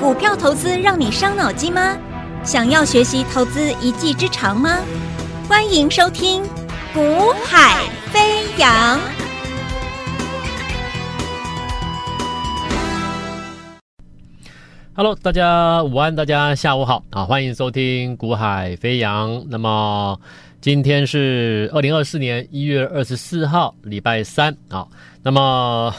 股票投资让你伤脑筋吗？想要学习投资一技之长吗？欢迎收听《股海飞扬》。Hello，大家午安，大家下午好啊！欢迎收听《股海飞扬》。那么今天是二零二四年一月二十四号，礼拜三啊。那么。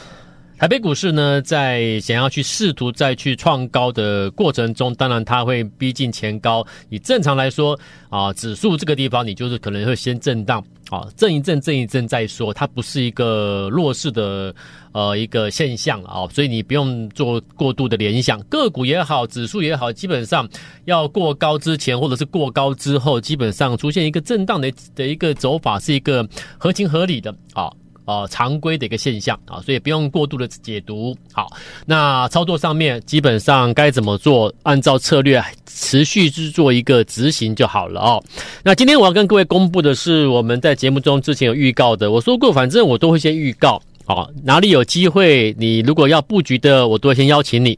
台北股市呢，在想要去试图再去创高的过程中，当然它会逼近前高。以正常来说啊，指数这个地方你就是可能会先震荡啊，震一震，震一震再说。它不是一个弱势的呃一个现象啊，所以你不用做过度的联想。个股也好，指数也好，基本上要过高之前或者是过高之后，基本上出现一个震荡的的一个走法，是一个合情合理的啊。啊、常规的一个现象啊，所以不用过度的解读。好，那操作上面基本上该怎么做，按照策略持续去做一个执行就好了哦。那今天我要跟各位公布的是我们在节目中之前有预告的，我说过，反正我都会先预告啊，哪里有机会，你如果要布局的，我都会先邀请你。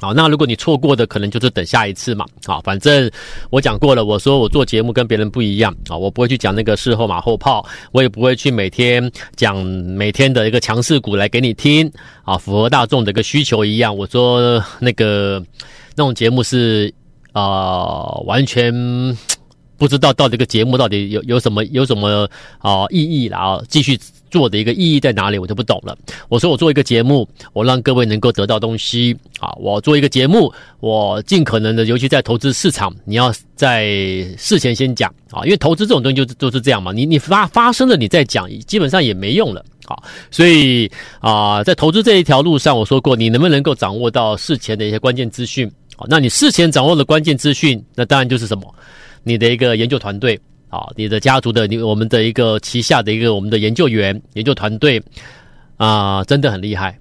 好，那如果你错过的，可能就是等下一次嘛。好，反正我讲过了，我说我做节目跟别人不一样啊，我不会去讲那个事后马后炮，我也不会去每天讲每天的一个强势股来给你听啊，符合大众的一个需求一样。我说那个那种节目是啊、完全不知道到这个节目到底有有什么有什么啊意义了啊，继续。做的一个意义在哪里，我就不懂了。我说我做一个节目，我让各位能够得到东西啊。我做一个节目，我尽可能的，尤其在投资市场，你要在事前先讲啊，因为投资这种东西就就是这样嘛。你你发发生了，你再讲，基本上也没用了啊。所以啊，在投资这一条路上，我说过，你能不能够掌握到事前的一些关键资讯啊？那你事前掌握的关键资讯，那当然就是什么？你的一个研究团队。啊，你的家族的你，我们的一个旗下的一个我们的研究员、研究团队啊，真的很厉害，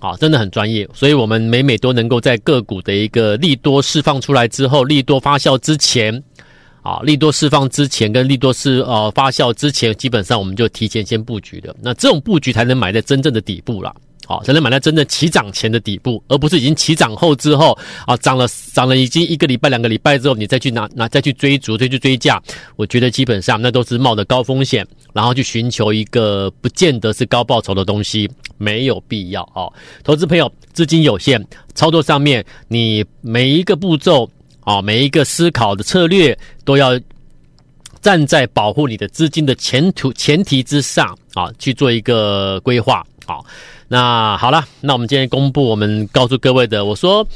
啊，真的很专业，所以我们每每都能够在个股的一个利多释放出来之后，利多发酵之前，啊，利多释放之前跟利多是呃发酵之前，基本上我们就提前先布局的，那这种布局才能买在真正的底部了。好，才能买在真正起涨前的底部，而不是已经起涨后之后啊，涨了涨了已经一个礼拜、两个礼拜之后，你再去拿拿再去追逐、再去追价，我觉得基本上那都是冒着高风险，然后去寻求一个不见得是高报酬的东西，没有必要哦。投资朋友资金有限，操作上面你每一个步骤啊，每一个思考的策略都要站在保护你的资金的前途前提之上啊，去做一个规划好。那好了，那我们今天公布，我们告诉各位的，我说，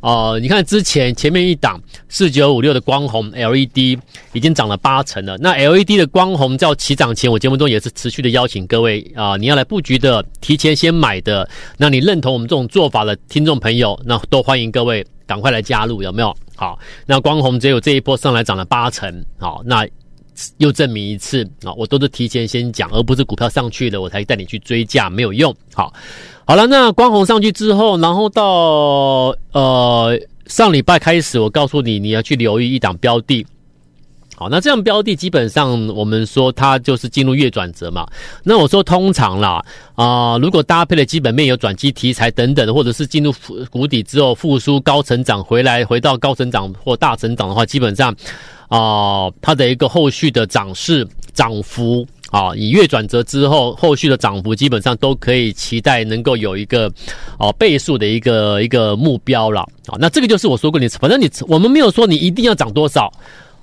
呃，你看之前前面一档四九五六的光弘 LED 已经涨了八成了。那 LED 的光弘在起涨前，我节目中也是持续的邀请各位啊、你要来布局的，提前先买的，那你认同我们这种做法的听众朋友，那都欢迎各位赶快来加入，有没有？好，那光弘只有这一波上来涨了八成，好，那。又证明一次啊，我都是提前先讲，而不是股票上去了我才带你去追价，没有用。好，好了，那光弘上去之后，然后到呃上礼拜开始，我告诉你你要去留意一档标的。好，那这样标的基本上我们说它就是进入月转折嘛。那我说通常啦啊、如果搭配的基本面有转机题材等等，或者是进入谷底之后复苏高成长回来，回到高成长或大成长的话，基本上。啊、它的一个后续的涨势涨幅啊，以月转折之后，后续的涨幅基本上都可以期待能够有一个、啊、倍数的一个一个目标了啊。那这个就是我说过你，反正你我们没有说你一定要涨多少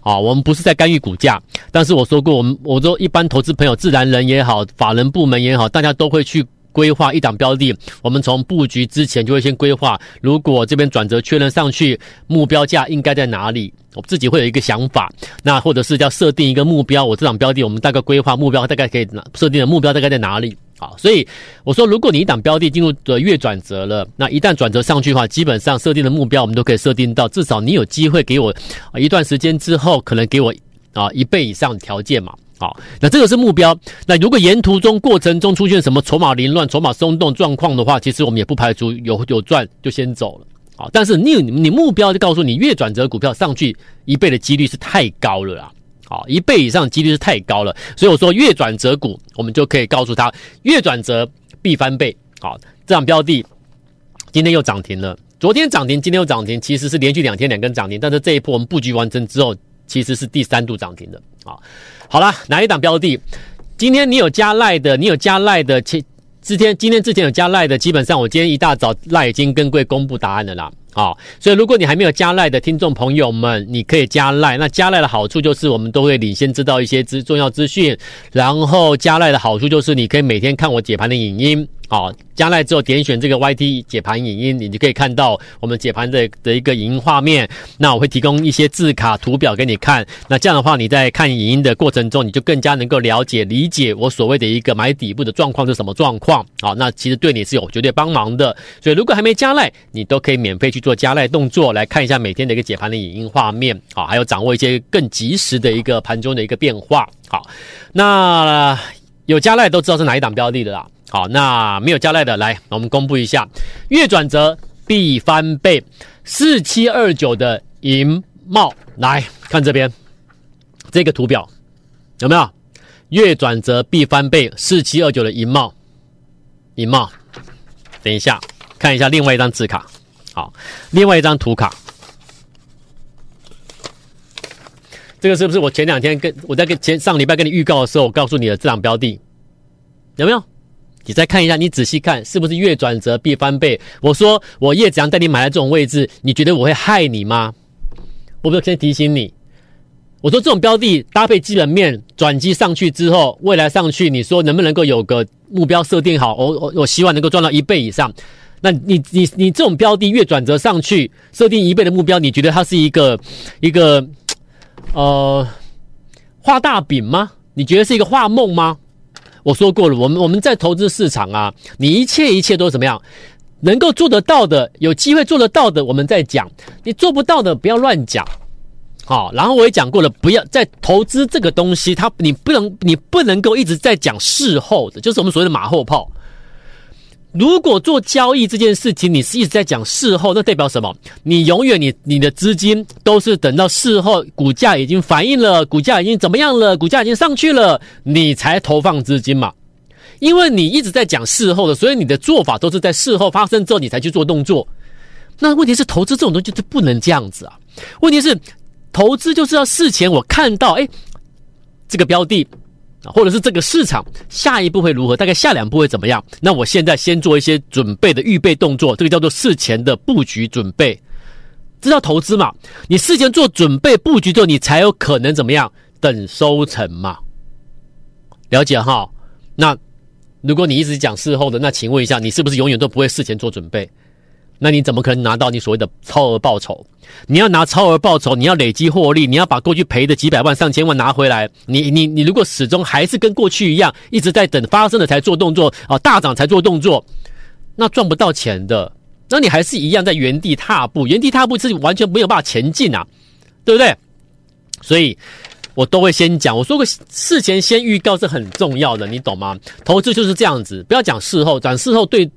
啊，我们不是在干预股价，但是我说过，我们我说一般投资朋友、自然人也好，法人部门也好，大家都会去。规划一档标的，我们从布局之前就会先规划。如果这边转折确认上去，目标价应该在哪里？我自己会有一个想法。那或者是要设定一个目标，我这档标的我们大概规划目标大概可以设定的目标大概在哪里？好，所以我说，如果你一档标的进入的月转折了，那一旦转折上去的话，基本上设定的目标我们都可以设定到，至少你有机会给我一段时间之后，可能给我啊一倍以上条件嘛。好，那这个是目标。那如果沿途中过程中出现什么筹码凌乱、筹码松动状况的话，其实我们也不排除有有赚就先走了。好，但是你你目标就告诉你，月转折股票上去一倍的几率是太高了啦。好，一倍以上几率是太高了，所以我说月转折股，我们就可以告诉他，月转折必翻倍。好，这样标的今天又涨停了。昨天涨停，今天又涨停，其实是连续两天两根涨停，但是这一波我们布局完成之后，其实是第三度涨停的啊。好了，哪一档标的？今天你有加赖的，你有加赖的，前之前今天之前有加赖的，基本上我今天一大早赖已经跟贵公布答案了啦。好，所以如果你还没有加赖的听众朋友们，你可以加赖。那加赖的好处就是我们都会领先知道一些资重要资讯，然后加赖的好处就是你可以每天看我解盘的影音。好，加赖之后点选这个 YT 解盘影音，你就可以看到我们解盘的的一个影音画面。那我会提供一些字卡图表给你看。那这样的话，你在看影音的过程中，你就更加能够了解理解我所谓的一个买底部的状况是什么状况。好，那其实对你是有绝对帮忙的。所以如果还没加赖，你都可以免费去做加赖动作，来看一下每天的一个解盘的影音画面。好，还有掌握一些更及时的一个盘中的一个变化。好，那有加赖都知道是哪一档标的的啦。好，那没有加赖的，来，我们公布一下，月转折必翻倍，四七二九的银帽，来看这边这个图表有没有？月转折必翻倍，四七二九的银帽，银帽，等一下看一下另外一张字卡，好，另外一张图卡，这个是不是我前两天跟我在跟前上礼拜跟你预告的时候，我告诉你的这档标的有没有？你再看一下，你仔细看，是不是越转折必翻倍？我说我叶子阳带你买了这种位置，你觉得我会害你吗？我不是先提醒你，我说这种标的搭配基本面转机上去之后，未来上去，你说能不能够有个目标设定好？我我我希望能够赚到一倍以上。那你你你这种标的越转折上去，设定一倍的目标，你觉得它是一个一个呃画大饼吗？你觉得是一个画梦吗？我说过了，我们我们在投资市场啊，你一切一切都怎么样？能够做得到的，有机会做得到的，我们在讲；你做不到的，不要乱讲。好，然后我也讲过了，不要在投资这个东西，它你不能你不能够一直在讲事后的，就是我们所谓的马后炮。如果做交易这件事情，你是一直在讲事后，那代表什么？你永远你你的资金都是等到事后股价已经反映了，股价已经怎么样了，股价已经上去了，你才投放资金嘛。因为你一直在讲事后的，所以你的做法都是在事后发生之后你才去做动作。那问题是投资这种东西就不能这样子啊。问题是投资就是要事前我看到，哎，这个标的。或者是这个市场下一步会如何？大概下两步会怎么样？那我现在先做一些准备的预备动作，这个叫做事前的布局准备，这叫投资嘛？你事前做准备布局之后，你才有可能怎么样？等收成嘛？了解哈？那如果你一直讲事后的，那请问一下，你是不是永远都不会事前做准备？那你怎么可能拿到你所谓的超额报酬？你要拿超额报酬，你要累积获利，你要把过去赔的几百万、上千万拿回来。你你你如果始终还是跟过去一样，一直在等发生了才做动作啊，大涨才做动作，那赚不到钱的。那你还是一样在原地踏步，原地踏步是完全没有办法前进啊，对不对？所以我都会先讲，我说个事前先预告是很重要的，你懂吗？投资就是这样子，不要讲事后，讲事后对。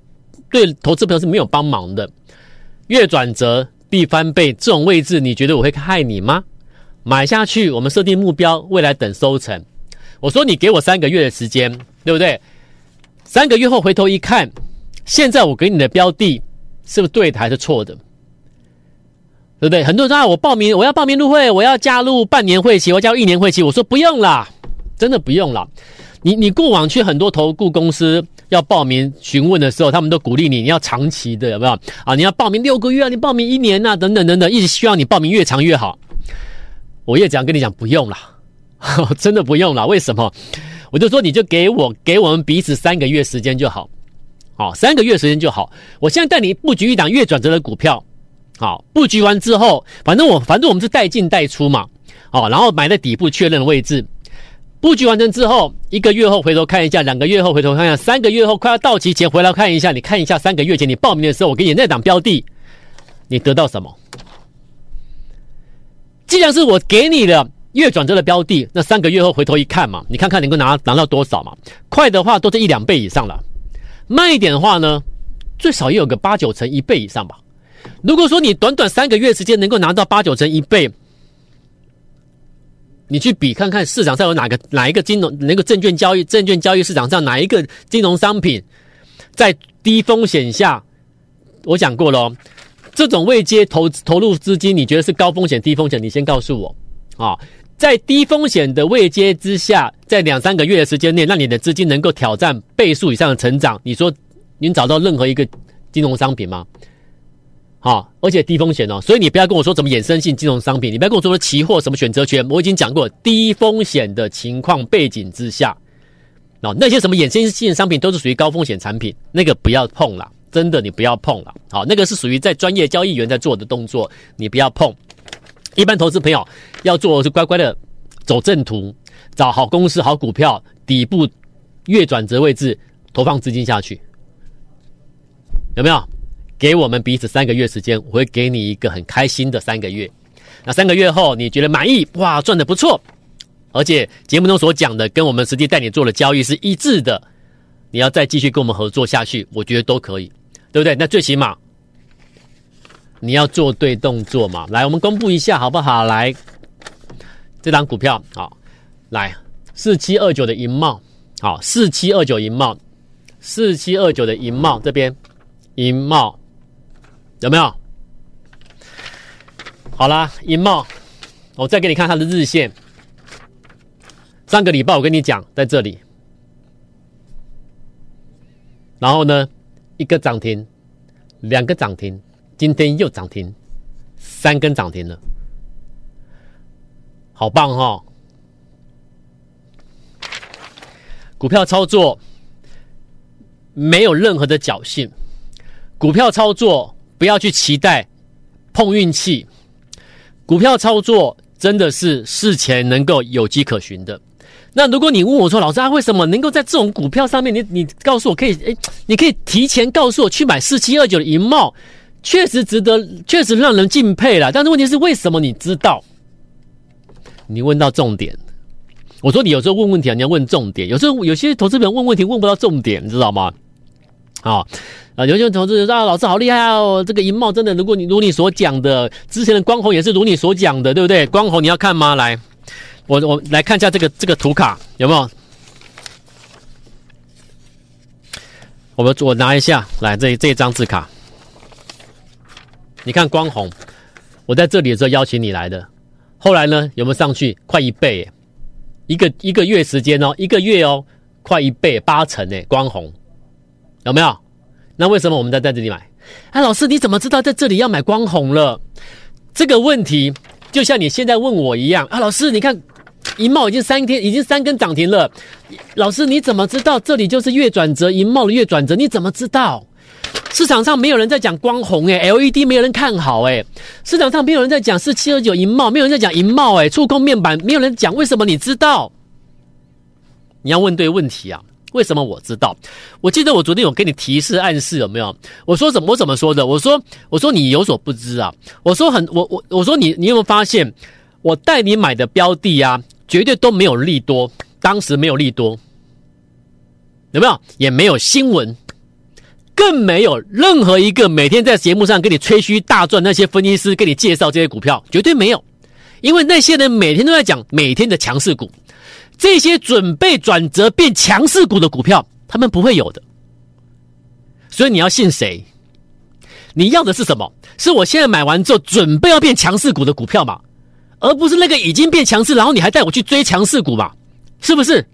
对投资朋友是没有帮忙的，月转折必翻倍这种位置，你觉得我会害你吗？买下去，我们设定目标，未来等收成。我说你给我三个月的时间，对不对？三个月后回头一看，现在我给你的标的是不是对的还是错的？对不对？很多人说啊，我报名，我要报名入会，我要加入半年会期，我要加入一年会期。我说不用啦，真的不用啦。你你过往去很多投顾公司。要报名询问的时候，他们都鼓励你，你要长期的，有没有啊？你要报名六个月啊，你报名一年啊，等等等等，一直希望你报名越长越好。我越这样跟你讲，不用了，真的不用了。为什么？我就说你就给我给我们彼此三个月时间就好，好，三个月时间就好。我现在带你布局一档月转折的股票，好，布局完之后，反正我反正我们是带进带出嘛，好，然后买在底部确认的位置。布局完成之后，一个月后回头看一下，两个月后回头看一下，三个月后快要到期前回来看一下，你看一下三个月前你报名的时候，我给你那档标的，你得到什么？既然是我给你的月转折的标的，那三个月后回头一看嘛，你看看能够拿拿到多少嘛？快的话都是一两倍以上了，慢一点的话呢，最少也有个八九成一倍以上吧。如果说你短短三个月时间能够拿到八九成一倍。你去比看看市场上有哪个哪一个金融那个证券交易证券交易市场上哪一个金融商品在低风险下，我讲过了，这种未接投投入资金，你觉得是高风险低风险？你先告诉我啊。在低风险的未接之下，在两三个月的时间内，让你的资金能够挑战倍数以上的成长，你说您找到任何一个金融商品吗？好，而且低风险哦，所以你不要跟我说什么衍生性金融商品，你不要跟我说的期货什么选择权，我已经讲过，低风险的情况背景之下，哦，那些什么衍生性商品都是属于高风险产品，那个不要碰了，真的你不要碰了，好，那个是属于在专业交易员在做的动作，你不要碰。一般投资朋友要做的是乖乖的走正途，找好公司、好股票，底部月转折位置投放资金下去，有没有？给我们彼此三个月时间，我会给你一个很开心的三个月。那三个月后你觉得满意？哇，赚得不错，而且节目中所讲的跟我们实际带你做的交易是一致的，你要再继续跟我们合作下去，我觉得都可以，对不对？那最起码你要做对动作嘛。来，我们公布一下好不好？来，这档股票好，来四七二九的银茂，好，四七二九银茂，四七二九的银茂这边银茂。有没有？好啦，银茂，我再给你看它的日线。上个礼拜我跟你讲，在这里，然后呢，一个涨停，两个涨停，今天又涨停，三根涨停了，好棒哈、哦！股票操作没有任何的侥幸，股票操作。不要去期待碰运气，股票操作真的是事前能够有迹可循的。那如果你问我说，老师啊，为什么能够在这种股票上面，你你告诉我可以，诶，你可以提前告诉我去买四七二九的银帽，确实值得，确实让人敬佩了。但是问题是，为什么你知道？你问到重点，我说你有时候问问题啊，你要问重点。有时候有些投资人问问题问不到重点，你知道吗？啊。啊，有些投资人说啊，老师好厉害哦！这个银帽真的，如果你如你所讲的，之前的光红也是如你所讲的，对不对？光红你要看吗？来，我我来看一下这个这个图卡有没有？我们我拿一下来这这一张字卡，你看光红，我在这里的时候邀请你来的，后来呢有没有上去？快一倍，一个一个月时间哦，一个月哦，快一倍八成诶，光红有没有？那为什么我们在在这里买？哎，老师，你怎么知道在这里要买光红了？这个问题就像你现在问我一样啊，老师，你看银茂已经三天，已经三根涨停了。老师，你怎么知道这里就是月转折？银茂的月转折，你怎么知道？市场上没有人在讲光红诶、欸、LED 没有人看好诶、欸、市场上没有人在讲四七二九银茂，没有人在讲银茂诶触控面板没有人讲，为什么你知道？你要问对问题啊。为什么我知道？我记得我昨天有给你提示暗示，有没有？我说怎么我怎么说的？我说我说你有所不知啊！我说很我我我说你你有没有发现，我带你买的标的啊，绝对都没有利多，当时没有利多，有没有？也没有新闻，更没有任何一个每天在节目上跟你吹嘘大赚那些分析师给你介绍这些股票，绝对没有，因为那些人每天都在讲每天的强势股。这些准备转折变强势股的股票，他们不会有的。所以你要信谁？你要的是什么？是我现在买完之后准备要变强势股的股票嘛？而不是那个已经变强势，然后你还带我去追强势股嘛？是不是？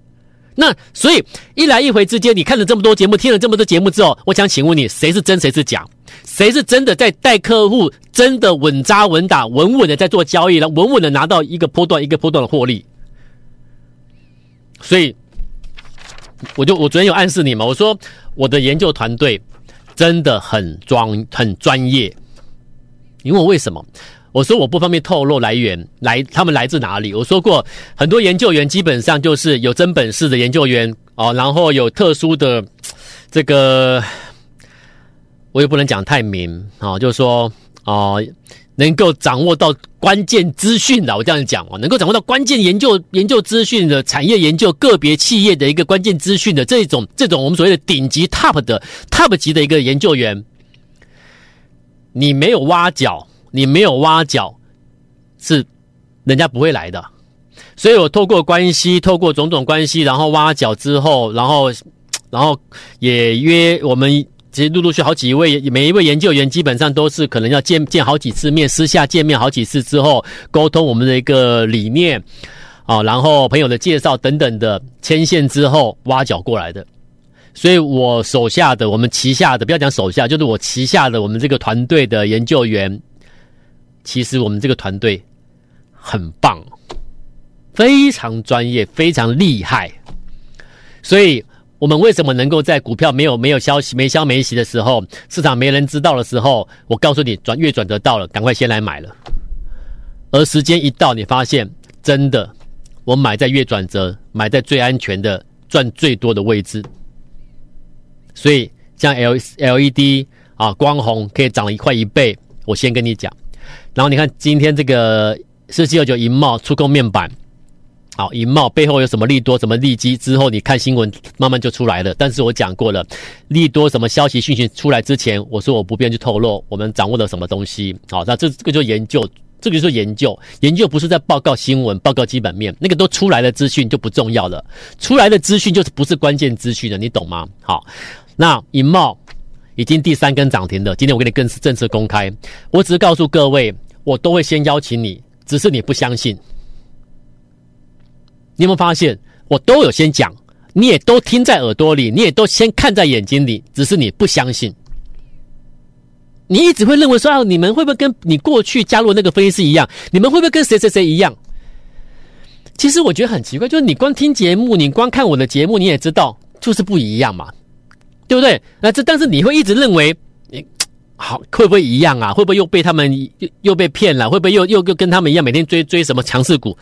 那所以一来一回之间，你看了这么多节目，听了这么多节目之后，我想请问你，谁是真，谁是假？谁是真的在带客户，真的稳扎稳打、稳稳的在做交易了，稳稳的拿到一个波段一个波段的获利？所以，我就我昨天有暗示你嘛，我说我的研究团队真的很专很专业。你问我为什么？我说我不方便透露来源，来他们来自哪里？我说过，很多研究员基本上就是有真本事的研究员哦，然后有特殊的这个，我也不能讲太明啊，就是说哦。能够掌握到关键资讯的，我这样讲哦，能够掌握到关键研究研究资讯的产业研究个别企业的一个关键资讯的这种这种我们所谓的顶级 top 的 top 级的一个研究员，你没有挖角，你没有挖角，是人家不会来的。所以我透过关系，透过种种关系，然后挖角之后，然后然后也约我们。其实陆陆续好几位，每一位研究员基本上都是可能要见见好几次面，私下见面好几次之后，沟通我们的一个理念啊，然后朋友的介绍等等的牵线之后挖角过来的。所以我手下的，我们旗下的，不要讲手下，就是我旗下的我们这个团队的研究员，其实我们这个团队很棒，非常专业，非常厉害，所以。我们为什么能够在股票没有没有消息、没消没息的时候，市场没人知道的时候，我告诉你转月转折到了，赶快先来买了。而时间一到，你发现真的，我买在月转折，买在最安全的、赚最多的位置。所以像 L LED 啊，光红可以涨了一块一倍，我先跟你讲。然后你看今天这个四七二九银茂触控面板。好，银茂背后有什么利多、什么利基？之后你看新闻慢慢就出来了。但是我讲过了，利多什么消息讯息出来之前，我说我不便去透露我们掌握了什么东西。好，那这这个就研究，这个就是研究。研究不是在报告新闻、报告基本面，那个都出来的资讯就不重要了。出来的资讯就是不是关键资讯了，你懂吗？好，那银茂已经第三根涨停了。今天我给你更正式公开，我只是告诉各位，我都会先邀请你，只是你不相信。你有没有发现，我都有先讲，你也都听在耳朵里，你也都先看在眼睛里，只是你不相信。你一直会认为说，啊，你们会不会跟你过去加入那个分析师一样？你们会不会跟谁谁谁一样？其实我觉得很奇怪，就是你光听节目，你光看我的节目，你也知道就是不一样嘛，对不对？那这但是你会一直认为，你好会不会一样啊？会不会又被他们又又被骗了？会不会又又又跟他们一样，每天追追什么强势股？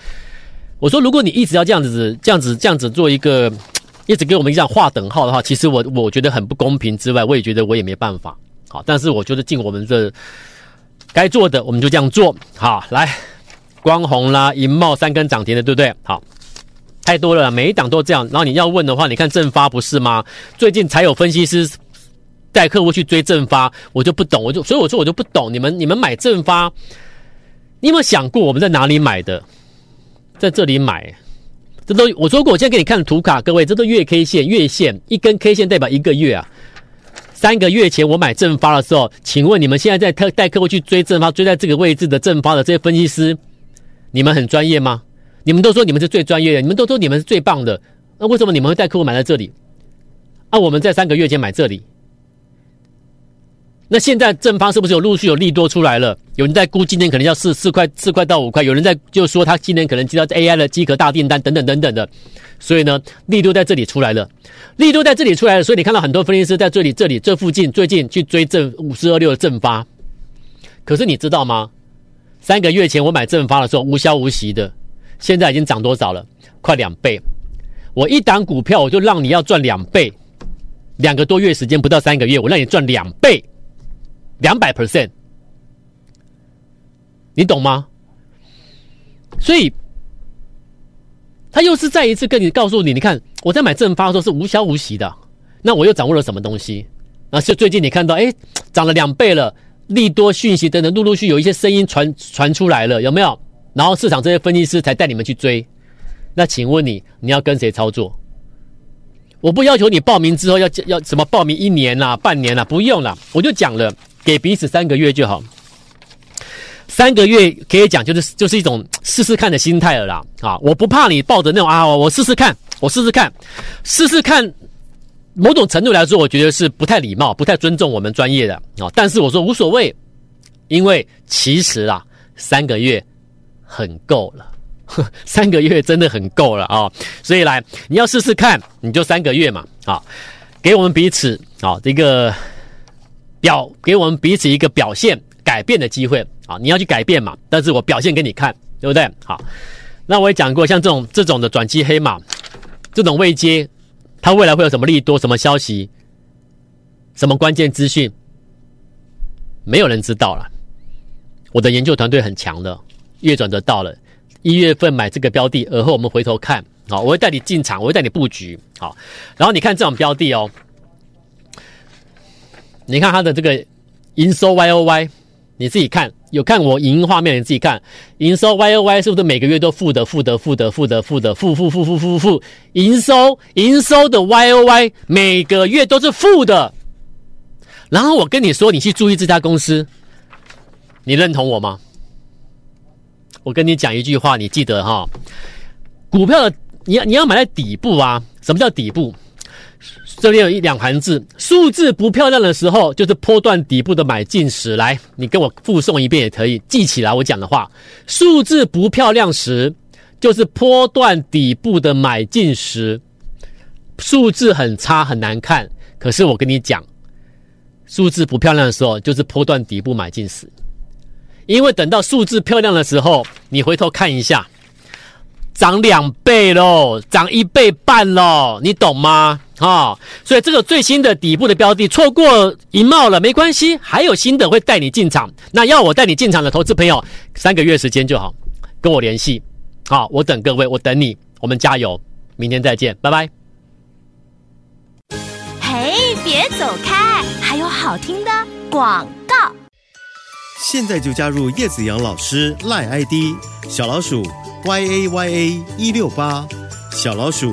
我说，如果你一直要这样子、这样子、这样子做一个，一直给我们这样划等号的话，其实我我觉得很不公平。之外，我也觉得我也没办法。好，但是我觉得尽我们这该做的，我们就这样做。好，来，光弘啦，银茂三根涨停的，对不对？好，太多了，每一档都这样。然后你要问的话，你看正发不是吗？最近才有分析师带客户去追正发，我就不懂，我就所以我说我就不懂。你们你们买正发，你有没有想过我们在哪里买的？在这里买，这都我说过，我现在给你看图卡，各位，这都月 K 线，月线一根 K 线代表一个月啊。三个月前我买正发的时候，请问你们现在在带带客户去追正发，追在这个位置的正发的这些分析师，你们很专业吗？你们都说你们是最专业的，你们都说你们是最棒的，那为什么你们会带客户买在这里？啊，我们在三个月前买这里。那现在正方是不是有陆续有利多出来了？有人在估今年可能要四四块四块到五块，有人在就说他今年可能接到 AI 的机壳大订单等等等等的，所以呢，利多在这里出来了，利多在这里出来了，所以你看到很多分析师在这里这里这附近最近去追正五四二六的正发，可是你知道吗？三个月前我买正发的时候无消无息的，现在已经涨多少了？快两倍！我一档股票我就让你要赚两倍，两个多月时间不到三个月，我让你赚两倍。两百 percent，你懂吗？所以，他又是再一次跟你告诉你，你看我在买正发的时候是无消无息的，那我又掌握了什么东西？那是最近你看到，哎，涨了两倍了，利多讯息等等，陆陆续有一些声音传传出来了，有没有？然后市场这些分析师才带你们去追。那请问你，你要跟谁操作？我不要求你报名之后要要什么报名一年啦、半年啦，不用了，我就讲了。给彼此三个月就好，三个月可以讲就是就是一种试试看的心态了啦啊！我不怕你抱着那种啊，我试试看，我试试看，试试看。某种程度来说，我觉得是不太礼貌、不太尊重我们专业的啊。但是我说无所谓，因为其实啊，三个月很够了，三个月真的很够了啊！所以来，你要试试看，你就三个月嘛啊，给我们彼此啊这个。表给我们彼此一个表现改变的机会啊！你要去改变嘛，但是我表现给你看，对不对？好，那我也讲过，像这种这种的转机黑马，这种未接，它未来会有什么利多、什么消息、什么关键资讯，没有人知道了。我的研究团队很强的，月转折到了一月份买这个标的，而后我们回头看，好，我会带你进场，我会带你布局，好，然后你看这种标的哦。你看它的这个营收 Y O Y，你自己看，有看我影音画面，你自己看营收 Y O Y 是不是每个月都负的负的负的负的负的负负负负负负营收营收的 Y O Y 每个月都是负的，然后我跟你说，你去注意这家公司，你认同我吗？我跟你讲一句话，你记得哈，股票的你要你要买在底部啊。什么叫底部？这里有一两行字，数字不漂亮的时候，就是波段底部的买进时。来，你跟我复诵一遍也可以，记起来我讲的话。数字不漂亮时，就是波段底部的买进时。数字很差很难看，可是我跟你讲，数字不漂亮的时候，就是波段底部买进时。因为等到数字漂亮的时候，你回头看一下。涨两倍喽，涨一倍半喽，你懂吗？啊、哦，所以这个最新的底部的标的错过一帽了，没关系，还有新的会带你进场。那要我带你进场的投资朋友，三个月时间就好，跟我联系。好，我等各位，我等你，我们加油，明天再见，拜拜。嘿，别走开，还有好听的广告。现在就加入叶子阳老师赖 ID 小老鼠。y a y a 一六八小老鼠